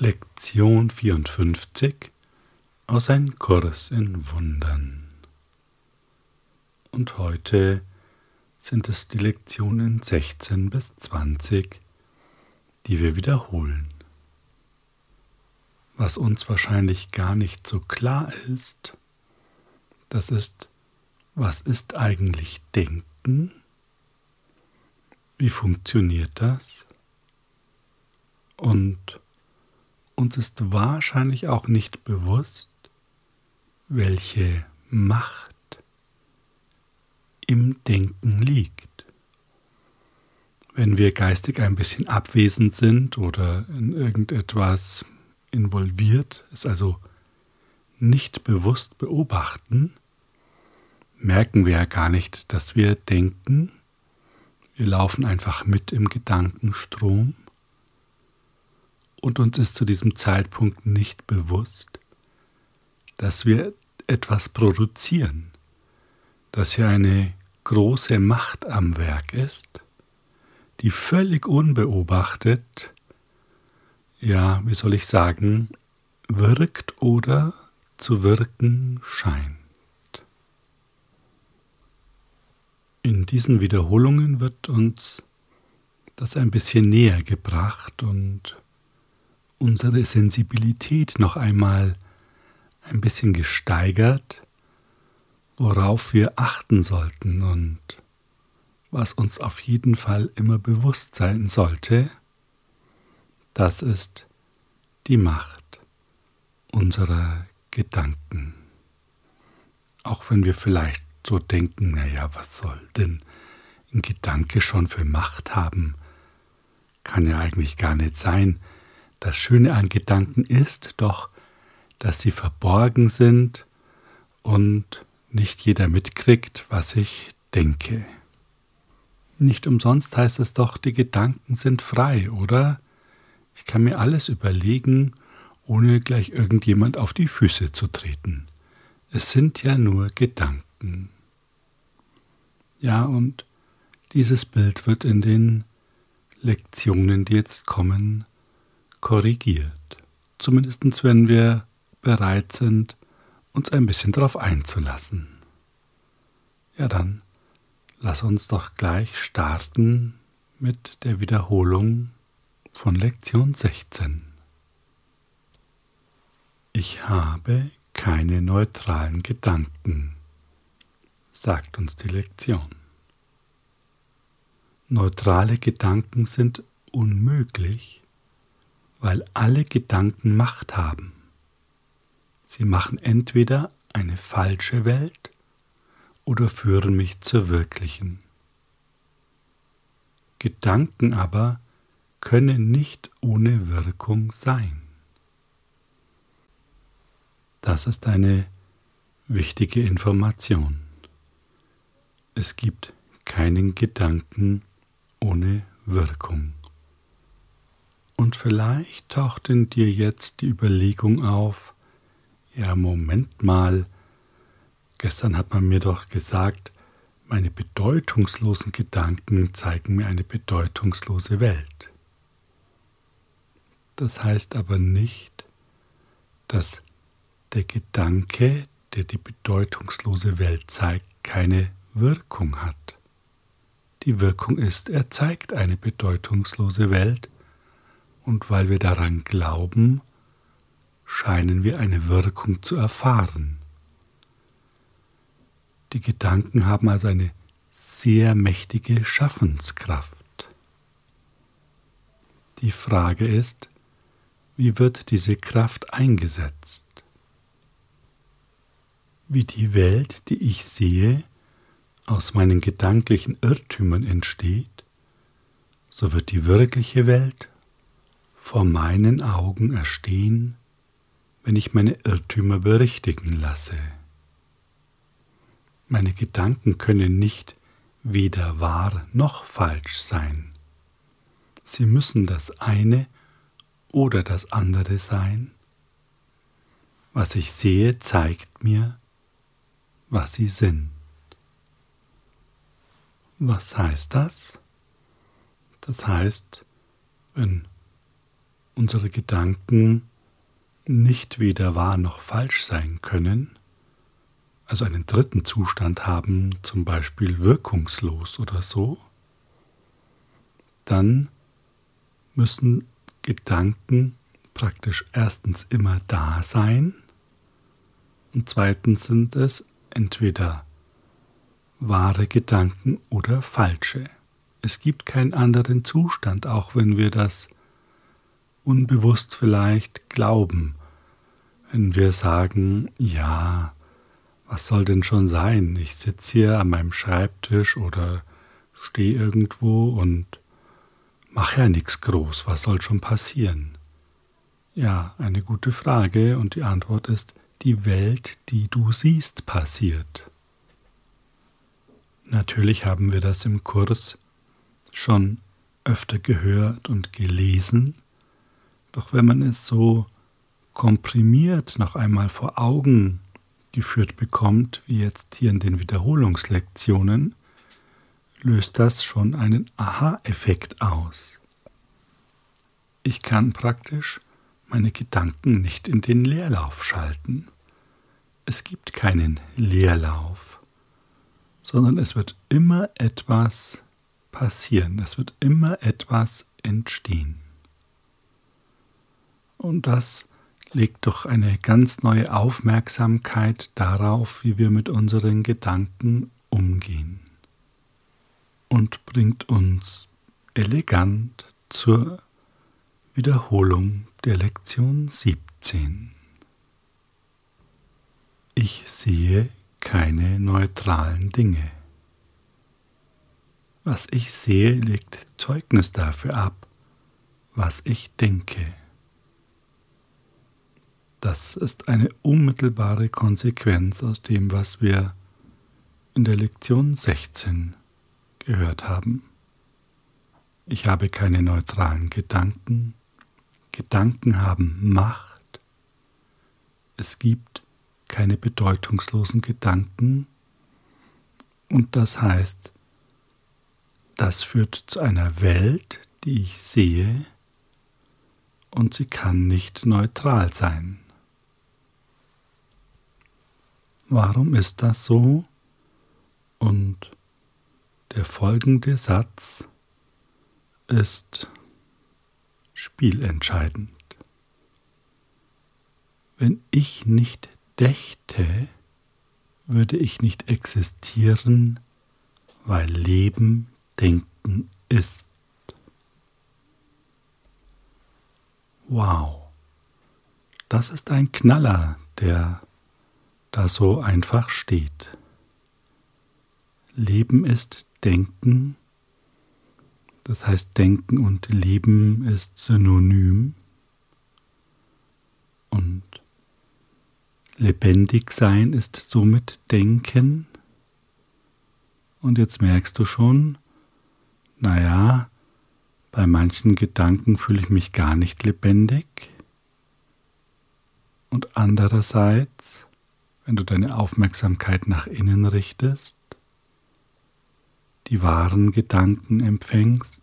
Lektion 54 aus Ein Kurs in Wundern. Und heute sind es die Lektionen 16 bis 20, die wir wiederholen. Was uns wahrscheinlich gar nicht so klar ist, das ist, was ist eigentlich Denken? Wie funktioniert das? Und uns ist wahrscheinlich auch nicht bewusst, welche Macht im Denken liegt. Wenn wir geistig ein bisschen abwesend sind oder in irgendetwas involviert, es also nicht bewusst beobachten, merken wir ja gar nicht, dass wir denken. Wir laufen einfach mit im Gedankenstrom und uns ist zu diesem Zeitpunkt nicht bewusst, dass wir etwas produzieren, dass hier eine große Macht am Werk ist, die völlig unbeobachtet, ja, wie soll ich sagen, wirkt oder zu wirken scheint. In diesen Wiederholungen wird uns das ein bisschen näher gebracht und unsere Sensibilität noch einmal ein bisschen gesteigert, worauf wir achten sollten und was uns auf jeden Fall immer bewusst sein sollte, das ist die Macht unserer Gedanken. Auch wenn wir vielleicht so denken, naja, was soll denn ein Gedanke schon für Macht haben? Kann ja eigentlich gar nicht sein. Das Schöne an Gedanken ist doch, dass sie verborgen sind und nicht jeder mitkriegt, was ich denke. Nicht umsonst heißt es doch, die Gedanken sind frei, oder? Ich kann mir alles überlegen, ohne gleich irgendjemand auf die Füße zu treten. Es sind ja nur Gedanken. Ja, und dieses Bild wird in den Lektionen, die jetzt kommen, korrigiert. Zumindest wenn wir bereit sind, uns ein bisschen darauf einzulassen. Ja dann, lass uns doch gleich starten mit der Wiederholung von Lektion 16. Ich habe keine neutralen Gedanken, sagt uns die Lektion. Neutrale Gedanken sind unmöglich, weil alle Gedanken Macht haben. Sie machen entweder eine falsche Welt oder führen mich zur wirklichen. Gedanken aber können nicht ohne Wirkung sein. Das ist eine wichtige Information. Es gibt keinen Gedanken ohne Wirkung. Und vielleicht taucht in dir jetzt die Überlegung auf, ja, Moment mal, gestern hat man mir doch gesagt, meine bedeutungslosen Gedanken zeigen mir eine bedeutungslose Welt. Das heißt aber nicht, dass der Gedanke, der die bedeutungslose Welt zeigt, keine Wirkung hat. Die Wirkung ist, er zeigt eine bedeutungslose Welt, und weil wir daran glauben, scheinen wir eine Wirkung zu erfahren. Die Gedanken haben also eine sehr mächtige Schaffenskraft. Die Frage ist, wie wird diese Kraft eingesetzt? Wie die Welt, die ich sehe, aus meinen gedanklichen Irrtümern entsteht, so wird die wirkliche Welt vor meinen Augen erstehen, wenn ich meine Irrtümer berichtigen lasse. Meine Gedanken können nicht weder wahr noch falsch sein. Sie müssen das eine oder das andere sein. Was ich sehe, zeigt mir, was sie sind. Was heißt das? Das heißt, wenn unsere Gedanken nicht weder wahr noch falsch sein können, also einen dritten Zustand haben, zum Beispiel wirkungslos oder so, dann müssen Gedanken praktisch erstens immer da sein und zweitens sind es entweder wahre Gedanken oder falsche. Es gibt keinen anderen Zustand, auch wenn wir das unbewusst vielleicht glauben. Wenn wir sagen, ja, was soll denn schon sein? Ich sitze hier an meinem Schreibtisch oder stehe irgendwo und mache ja nichts groß, was soll schon passieren? Ja, eine gute Frage und die Antwort ist, die Welt, die du siehst, passiert. Natürlich haben wir das im Kurs schon öfter gehört und gelesen, doch wenn man es so komprimiert noch einmal vor Augen geführt bekommt, wie jetzt hier in den Wiederholungslektionen, löst das schon einen Aha-Effekt aus. Ich kann praktisch meine Gedanken nicht in den Leerlauf schalten. Es gibt keinen Leerlauf, sondern es wird immer etwas passieren, es wird immer etwas entstehen. Und das legt doch eine ganz neue Aufmerksamkeit darauf, wie wir mit unseren Gedanken umgehen und bringt uns elegant zur Wiederholung der Lektion 17. Ich sehe keine neutralen Dinge. Was ich sehe, legt Zeugnis dafür ab, was ich denke. Das ist eine unmittelbare Konsequenz aus dem, was wir in der Lektion 16 gehört haben. Ich habe keine neutralen Gedanken. Gedanken haben Macht. Es gibt keine bedeutungslosen Gedanken. Und das heißt, das führt zu einer Welt, die ich sehe, und sie kann nicht neutral sein. Warum ist das so? Und der folgende Satz ist spielentscheidend. Wenn ich nicht dächte, würde ich nicht existieren, weil Leben Denken ist. Wow, das ist ein Knaller, der da so einfach steht. Leben ist Denken, das heißt Denken und Leben ist synonym und lebendig sein ist somit Denken. Und jetzt merkst du schon, naja, bei manchen Gedanken fühle ich mich gar nicht lebendig. Und andererseits wenn du deine Aufmerksamkeit nach innen richtest, die wahren Gedanken empfängst,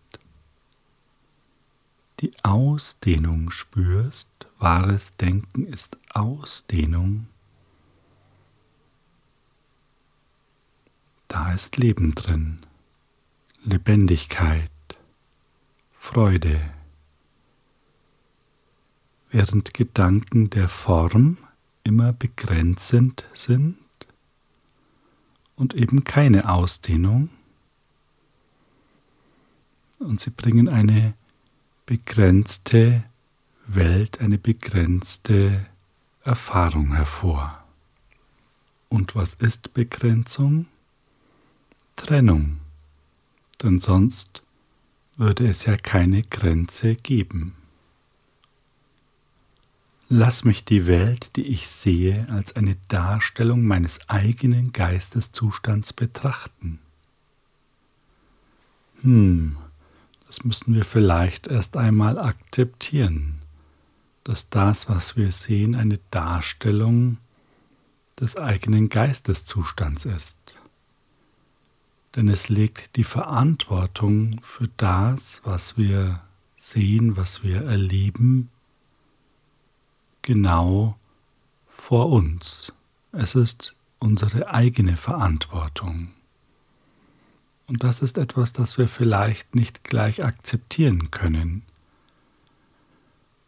die Ausdehnung spürst, wahres Denken ist Ausdehnung, da ist Leben drin, Lebendigkeit, Freude, während Gedanken der Form immer begrenzend sind und eben keine Ausdehnung. Und sie bringen eine begrenzte Welt, eine begrenzte Erfahrung hervor. Und was ist Begrenzung? Trennung, denn sonst würde es ja keine Grenze geben. Lass mich die Welt, die ich sehe, als eine Darstellung meines eigenen Geisteszustands betrachten. Hm, das müssen wir vielleicht erst einmal akzeptieren, dass das, was wir sehen, eine Darstellung des eigenen Geisteszustands ist. Denn es legt die Verantwortung für das, was wir sehen, was wir erleben, genau vor uns. Es ist unsere eigene Verantwortung. Und das ist etwas, das wir vielleicht nicht gleich akzeptieren können.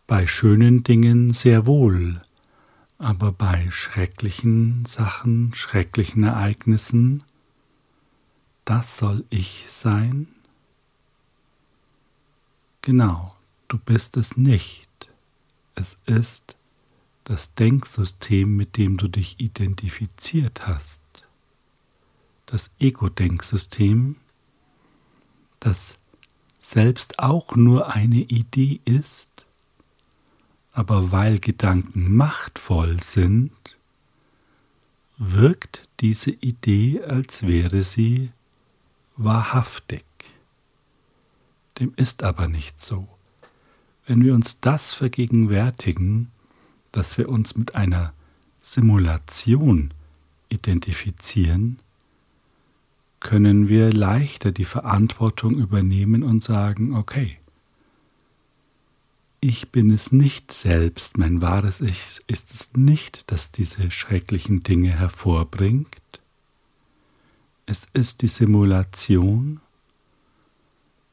Bei schönen Dingen sehr wohl, aber bei schrecklichen Sachen, schrecklichen Ereignissen, das soll ich sein? Genau, du bist es nicht. Es ist das Denksystem, mit dem du dich identifiziert hast. Das Ego-Denksystem, das selbst auch nur eine Idee ist, aber weil Gedanken machtvoll sind, wirkt diese Idee, als wäre sie wahrhaftig. Dem ist aber nicht so. Wenn wir uns das vergegenwärtigen, dass wir uns mit einer Simulation identifizieren, können wir leichter die Verantwortung übernehmen und sagen, okay, ich bin es nicht selbst, mein wahres Ich ist es nicht, das diese schrecklichen Dinge hervorbringt. Es ist die Simulation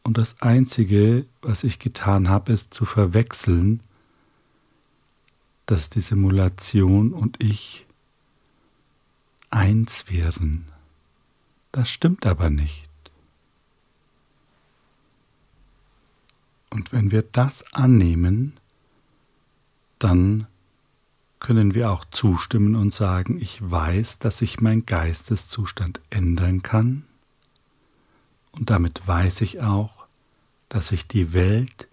und das Einzige, was ich getan habe, ist zu verwechseln, dass die Simulation und ich eins wären. Das stimmt aber nicht. Und wenn wir das annehmen, dann können wir auch zustimmen und sagen, ich weiß, dass ich meinen Geisteszustand ändern kann. Und damit weiß ich auch, dass ich die Welt,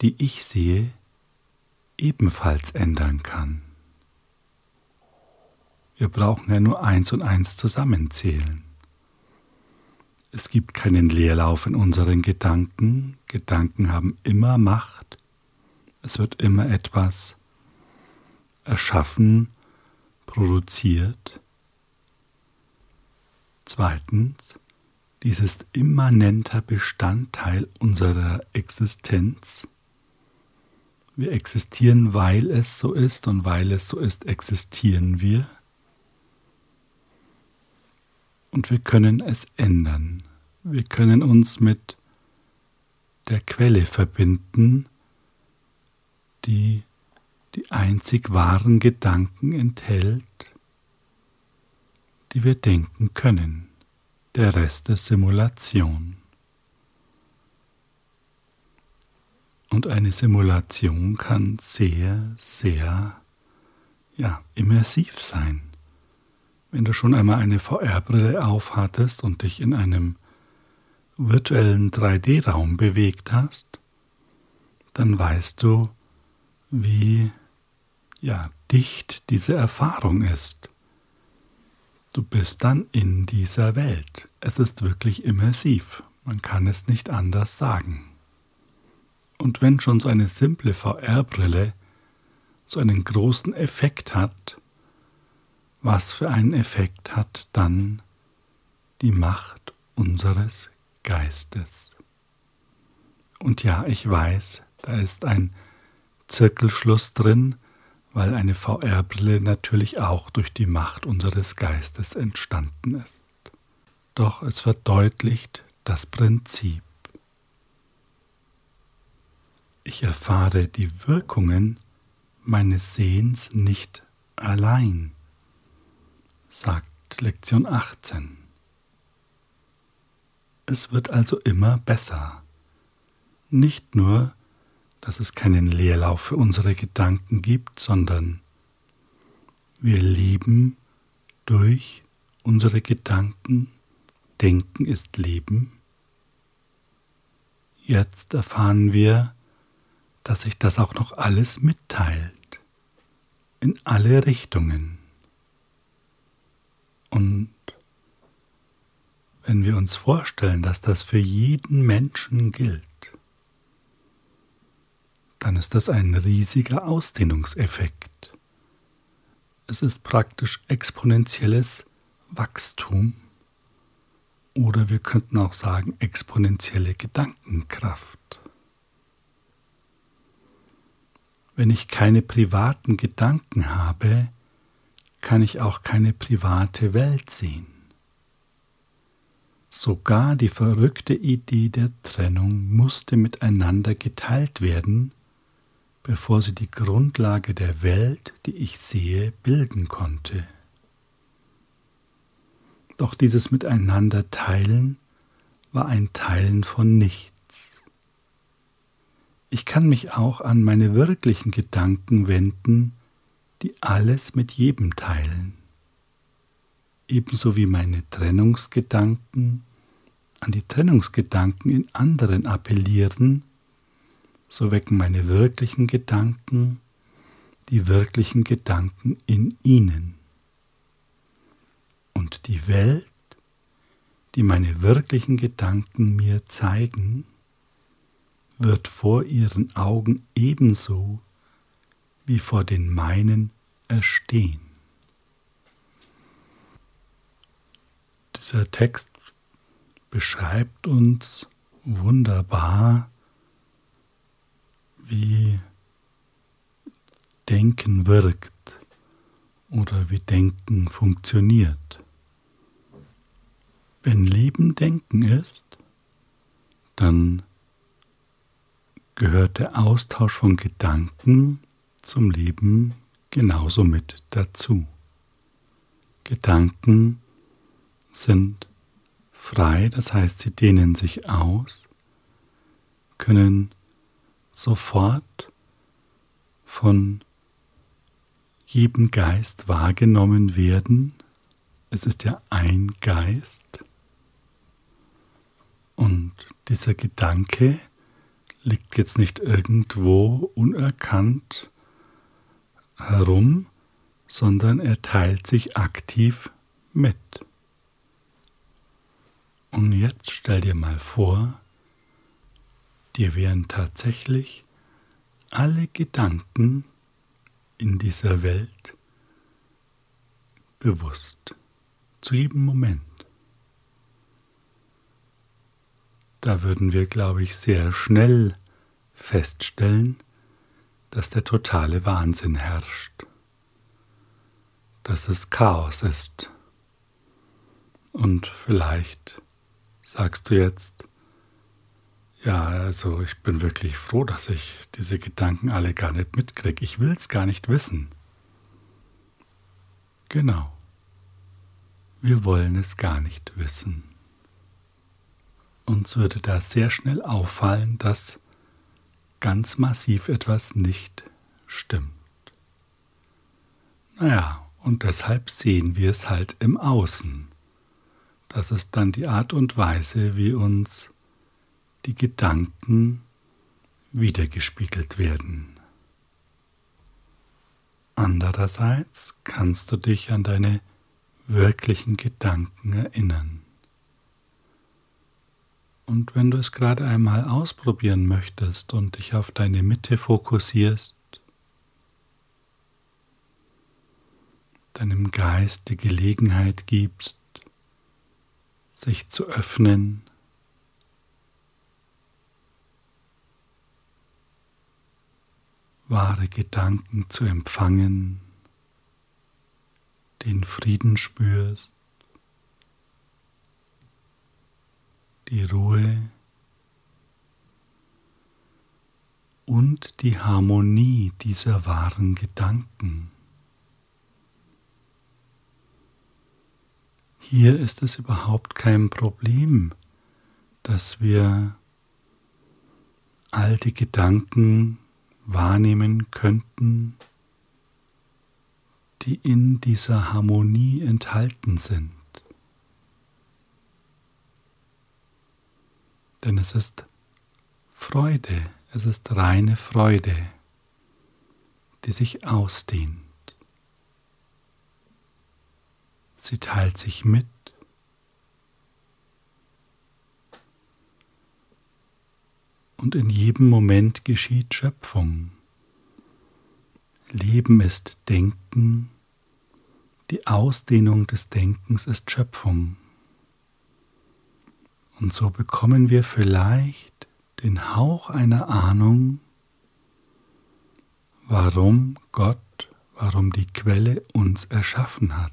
die ich sehe, ebenfalls ändern kann. Wir brauchen ja nur eins und eins zusammenzählen. Es gibt keinen Leerlauf in unseren Gedanken. Gedanken haben immer Macht. Es wird immer etwas erschaffen, produziert. Zweitens, dies ist immanenter Bestandteil unserer Existenz. Wir existieren, weil es so ist und weil es so ist, existieren wir und wir können es ändern. Wir können uns mit der Quelle verbinden, die die einzig wahren Gedanken enthält, die wir denken können. Der Rest ist Simulation. Und eine Simulation kann sehr, sehr ja, immersiv sein. Wenn du schon einmal eine VR-Brille aufhattest und dich in einem virtuellen 3D-Raum bewegt hast, dann weißt du, wie ja, dicht diese Erfahrung ist. Du bist dann in dieser Welt. Es ist wirklich immersiv. Man kann es nicht anders sagen. Und wenn schon so eine simple VR-Brille so einen großen Effekt hat, was für einen Effekt hat dann die Macht unseres Geistes. Und ja, ich weiß, da ist ein Zirkelschluss drin, weil eine VR-Brille natürlich auch durch die Macht unseres Geistes entstanden ist. Doch es verdeutlicht das Prinzip. Ich erfahre die Wirkungen meines Sehens nicht allein sagt Lektion 18. Es wird also immer besser. Nicht nur, dass es keinen Leerlauf für unsere Gedanken gibt, sondern wir leben durch unsere Gedanken. Denken ist Leben. Jetzt erfahren wir, dass sich das auch noch alles mitteilt. In alle Richtungen. Und wenn wir uns vorstellen, dass das für jeden Menschen gilt, dann ist das ein riesiger Ausdehnungseffekt. Es ist praktisch exponentielles Wachstum oder wir könnten auch sagen exponentielle Gedankenkraft. Wenn ich keine privaten Gedanken habe, kann ich auch keine private Welt sehen. Sogar die verrückte Idee der Trennung musste miteinander geteilt werden, bevor sie die Grundlage der Welt, die ich sehe, bilden konnte. Doch dieses Miteinander teilen war ein Teilen von nichts. Ich kann mich auch an meine wirklichen Gedanken wenden, die alles mit jedem teilen. Ebenso wie meine Trennungsgedanken an die Trennungsgedanken in anderen appellieren, so wecken meine wirklichen Gedanken die wirklichen Gedanken in ihnen. Und die Welt, die meine wirklichen Gedanken mir zeigen, wird vor ihren Augen ebenso wie vor den meinen erstehen. Dieser Text beschreibt uns wunderbar, wie Denken wirkt oder wie Denken funktioniert. Wenn Leben Denken ist, dann gehört der Austausch von Gedanken zum Leben genauso mit dazu. Gedanken sind frei, das heißt, sie dehnen sich aus, können sofort von jedem Geist wahrgenommen werden. Es ist ja ein Geist. Und dieser Gedanke liegt jetzt nicht irgendwo unerkannt herum, sondern er teilt sich aktiv mit. Und jetzt stell dir mal vor, dir wären tatsächlich alle Gedanken in dieser Welt bewusst, zu jedem Moment. Da würden wir, glaube ich, sehr schnell feststellen, dass der totale Wahnsinn herrscht, dass es Chaos ist. Und vielleicht sagst du jetzt, ja, also ich bin wirklich froh, dass ich diese Gedanken alle gar nicht mitkriege. Ich will es gar nicht wissen. Genau. Wir wollen es gar nicht wissen. Uns würde da sehr schnell auffallen, dass ganz massiv etwas nicht stimmt. Naja, und deshalb sehen wir es halt im Außen. Das ist dann die Art und Weise, wie uns die Gedanken wiedergespiegelt werden. Andererseits kannst du dich an deine wirklichen Gedanken erinnern. Und wenn du es gerade einmal ausprobieren möchtest und dich auf deine Mitte fokussierst, deinem Geist die Gelegenheit gibst, sich zu öffnen, wahre Gedanken zu empfangen, den Frieden spürst, die Ruhe und die Harmonie dieser wahren Gedanken. Hier ist es überhaupt kein Problem, dass wir all die Gedanken wahrnehmen könnten, die in dieser Harmonie enthalten sind. Denn es ist Freude, es ist reine Freude, die sich ausdehnt. Sie teilt sich mit. Und in jedem Moment geschieht Schöpfung. Leben ist Denken, die Ausdehnung des Denkens ist Schöpfung. Und so bekommen wir vielleicht den Hauch einer Ahnung, warum Gott, warum die Quelle uns erschaffen hat.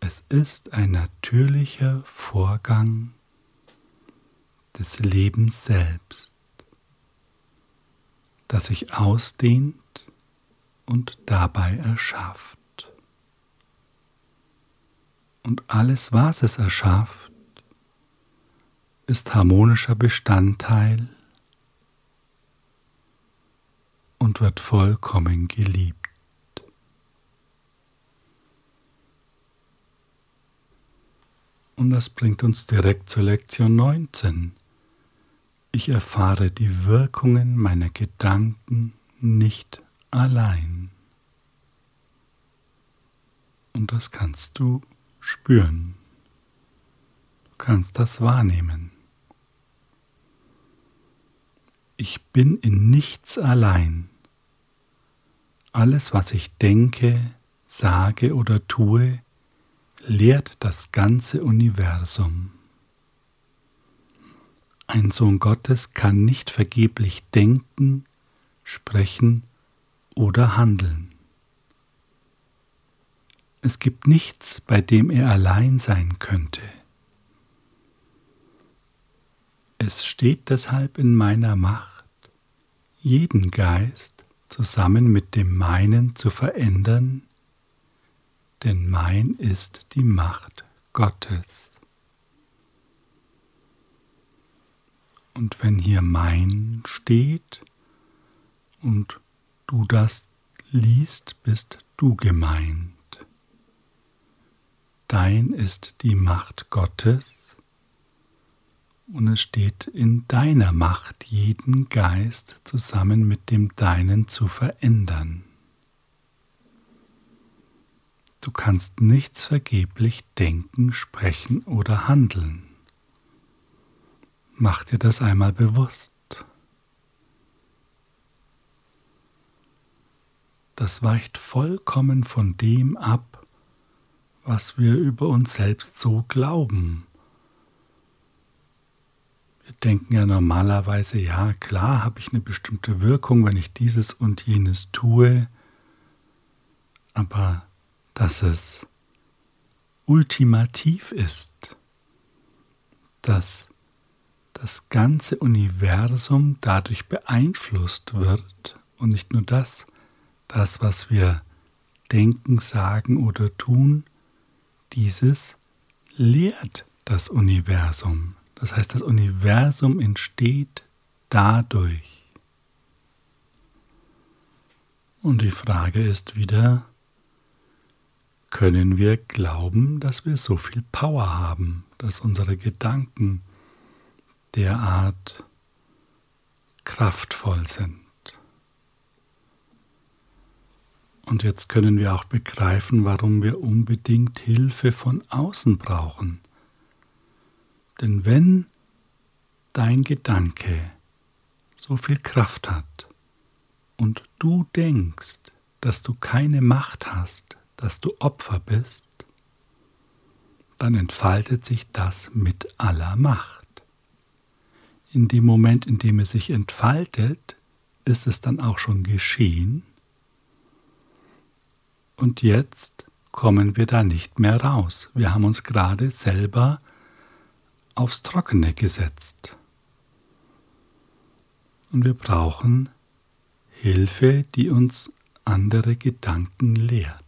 Es ist ein natürlicher Vorgang des Lebens selbst, das sich ausdehnt und dabei erschafft. Und alles, was es erschafft, ist harmonischer Bestandteil und wird vollkommen geliebt. Und das bringt uns direkt zur Lektion 19. Ich erfahre die Wirkungen meiner Gedanken nicht allein. Und das kannst du spüren. Du kannst das wahrnehmen. Ich bin in nichts allein. Alles, was ich denke, sage oder tue, lehrt das ganze Universum. Ein Sohn Gottes kann nicht vergeblich denken, sprechen oder handeln. Es gibt nichts, bei dem er allein sein könnte. Es steht deshalb in meiner Macht, jeden Geist zusammen mit dem meinen zu verändern, denn mein ist die Macht Gottes. Und wenn hier mein steht und du das liest, bist du gemeint. Dein ist die Macht Gottes und es steht in deiner Macht, jeden Geist zusammen mit dem deinen zu verändern. Du kannst nichts vergeblich denken, sprechen oder handeln. Mach dir das einmal bewusst. Das weicht vollkommen von dem ab, was wir über uns selbst so glauben. Wir denken ja normalerweise, ja klar habe ich eine bestimmte Wirkung, wenn ich dieses und jenes tue, aber dass es ultimativ ist, dass das ganze Universum dadurch beeinflusst wird und nicht nur das, das, was wir denken, sagen oder tun, dieses lehrt das Universum. Das heißt, das Universum entsteht dadurch. Und die Frage ist wieder, können wir glauben, dass wir so viel Power haben, dass unsere Gedanken derart kraftvoll sind. Und jetzt können wir auch begreifen, warum wir unbedingt Hilfe von außen brauchen. Denn wenn dein Gedanke so viel Kraft hat und du denkst, dass du keine Macht hast, dass du Opfer bist, dann entfaltet sich das mit aller Macht. In dem Moment, in dem es sich entfaltet, ist es dann auch schon geschehen. Und jetzt kommen wir da nicht mehr raus. Wir haben uns gerade selber aufs Trockene gesetzt. Und wir brauchen Hilfe, die uns andere Gedanken lehrt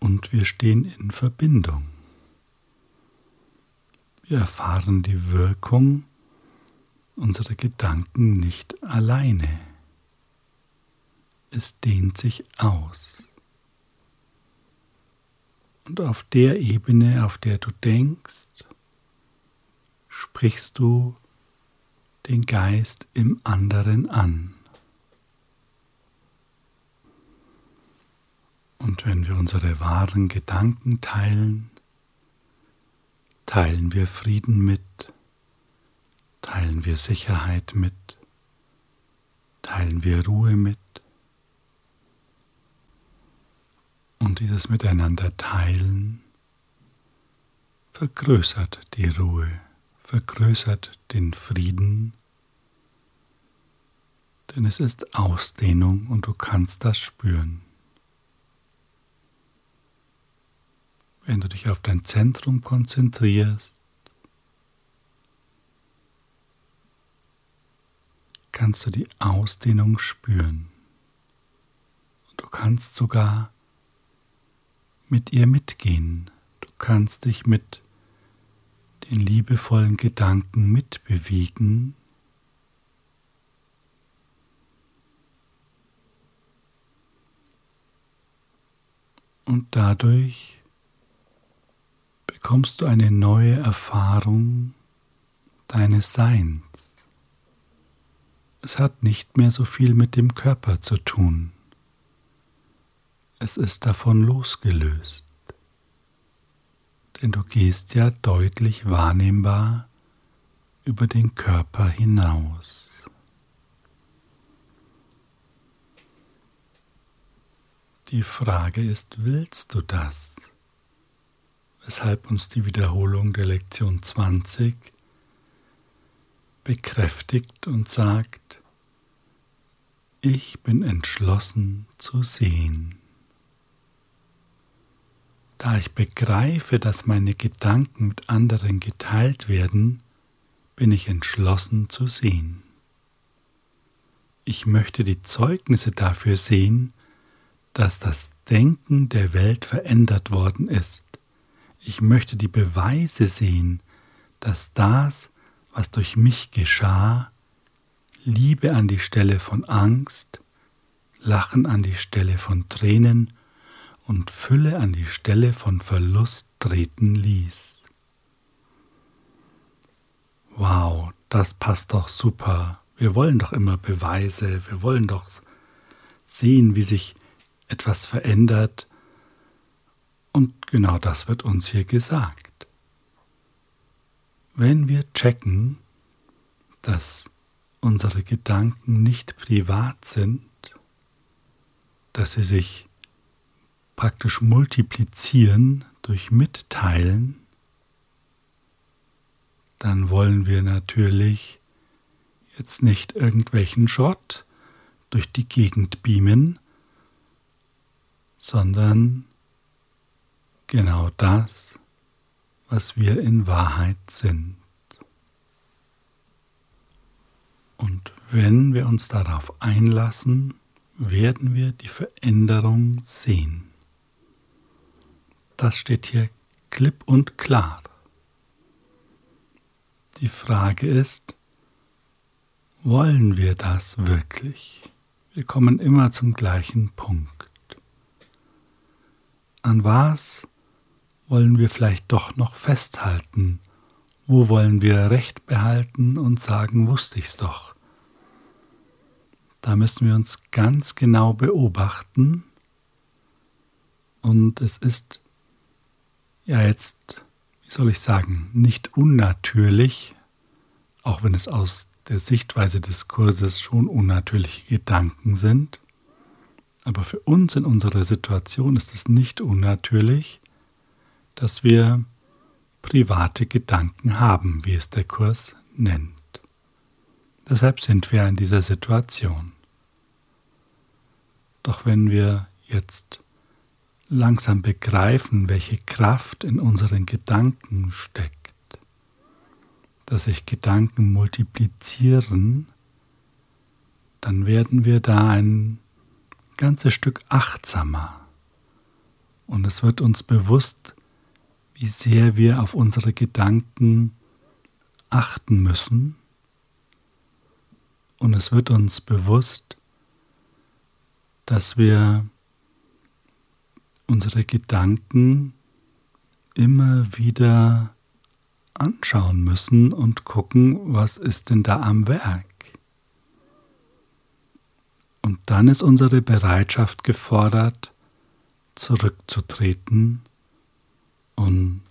und wir stehen in Verbindung. Wir erfahren die Wirkung unserer Gedanken nicht alleine. Es dehnt sich aus. Und auf der Ebene, auf der du denkst, sprichst du den Geist im anderen an. Und wenn wir unsere wahren Gedanken teilen, teilen wir Frieden mit, teilen wir Sicherheit mit, teilen wir Ruhe mit. Und dieses Miteinander teilen vergrößert die Ruhe, vergrößert den Frieden denn es ist Ausdehnung und du kannst das spüren. Wenn du dich auf dein Zentrum konzentrierst, kannst du die Ausdehnung spüren. Und du kannst sogar mit ihr mitgehen. Du kannst dich mit den liebevollen Gedanken mitbewegen. Und dadurch bekommst du eine neue Erfahrung deines Seins. Es hat nicht mehr so viel mit dem Körper zu tun. Es ist davon losgelöst. Denn du gehst ja deutlich wahrnehmbar über den Körper hinaus. Die Frage ist, willst du das? Weshalb uns die Wiederholung der Lektion 20 bekräftigt und sagt, ich bin entschlossen zu sehen. Da ich begreife, dass meine Gedanken mit anderen geteilt werden, bin ich entschlossen zu sehen. Ich möchte die Zeugnisse dafür sehen, dass das Denken der Welt verändert worden ist. Ich möchte die Beweise sehen, dass das, was durch mich geschah, Liebe an die Stelle von Angst, Lachen an die Stelle von Tränen und Fülle an die Stelle von Verlust treten ließ. Wow, das passt doch super. Wir wollen doch immer Beweise, wir wollen doch sehen, wie sich etwas verändert. Und genau das wird uns hier gesagt. Wenn wir checken, dass unsere Gedanken nicht privat sind, dass sie sich praktisch multiplizieren durch Mitteilen, dann wollen wir natürlich jetzt nicht irgendwelchen Schrott durch die Gegend beamen, sondern genau das, was wir in Wahrheit sind. Und wenn wir uns darauf einlassen, werden wir die Veränderung sehen. Das steht hier klipp und klar. Die Frage ist, wollen wir das wirklich? Wir kommen immer zum gleichen Punkt. An was wollen wir vielleicht doch noch festhalten? Wo wollen wir Recht behalten und sagen, wusste ich's doch? Da müssen wir uns ganz genau beobachten. Und es ist ja jetzt, wie soll ich sagen, nicht unnatürlich, auch wenn es aus der Sichtweise des Kurses schon unnatürliche Gedanken sind, aber für uns in unserer Situation ist es nicht unnatürlich, dass wir private Gedanken haben, wie es der Kurs nennt. Deshalb sind wir in dieser Situation. Doch wenn wir jetzt langsam begreifen, welche Kraft in unseren Gedanken steckt, dass sich Gedanken multiplizieren, dann werden wir da ein ganzes Stück achtsamer. Und es wird uns bewusst, wie sehr wir auf unsere Gedanken achten müssen. Und es wird uns bewusst, dass wir unsere Gedanken immer wieder anschauen müssen und gucken, was ist denn da am Werk. Und dann ist unsere Bereitschaft gefordert, zurückzutreten und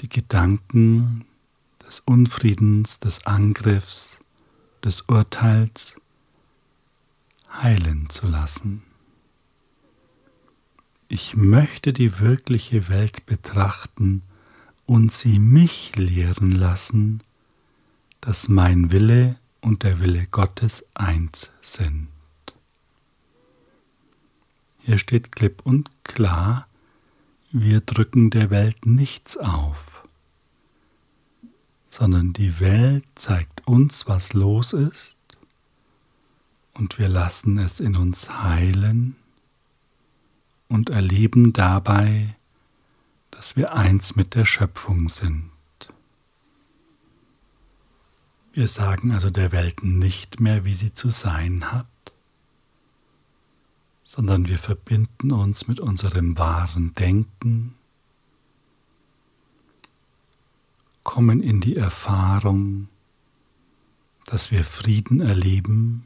die Gedanken des Unfriedens, des Angriffs, des Urteils heilen zu lassen. Ich möchte die wirkliche Welt betrachten und sie mich lehren lassen, dass mein Wille und der Wille Gottes eins sind. Hier steht klipp und klar, wir drücken der Welt nichts auf, sondern die Welt zeigt uns, was los ist, und wir lassen es in uns heilen und erleben dabei, dass wir eins mit der Schöpfung sind. Wir sagen also der Welt nicht mehr, wie sie zu sein hat, sondern wir verbinden uns mit unserem wahren Denken, kommen in die Erfahrung, dass wir Frieden erleben,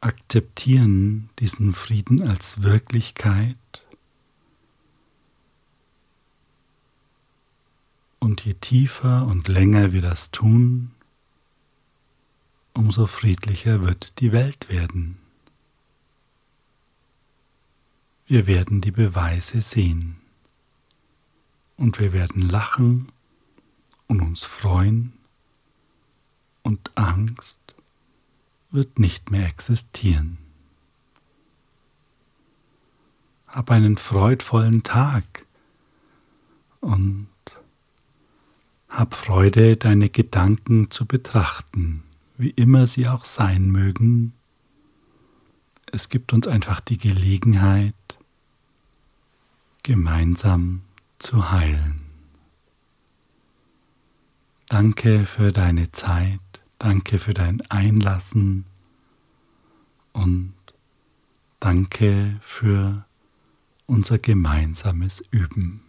akzeptieren diesen Frieden als Wirklichkeit und je tiefer und länger wir das tun, umso friedlicher wird die Welt werden. Wir werden die Beweise sehen und wir werden lachen und uns freuen und Angst wird nicht mehr existieren. Hab einen freudvollen Tag und hab Freude, deine Gedanken zu betrachten wie immer sie auch sein mögen. Es gibt uns einfach die Gelegenheit, gemeinsam zu heilen. Danke für deine Zeit, danke für dein Einlassen und danke für unser gemeinsames Üben.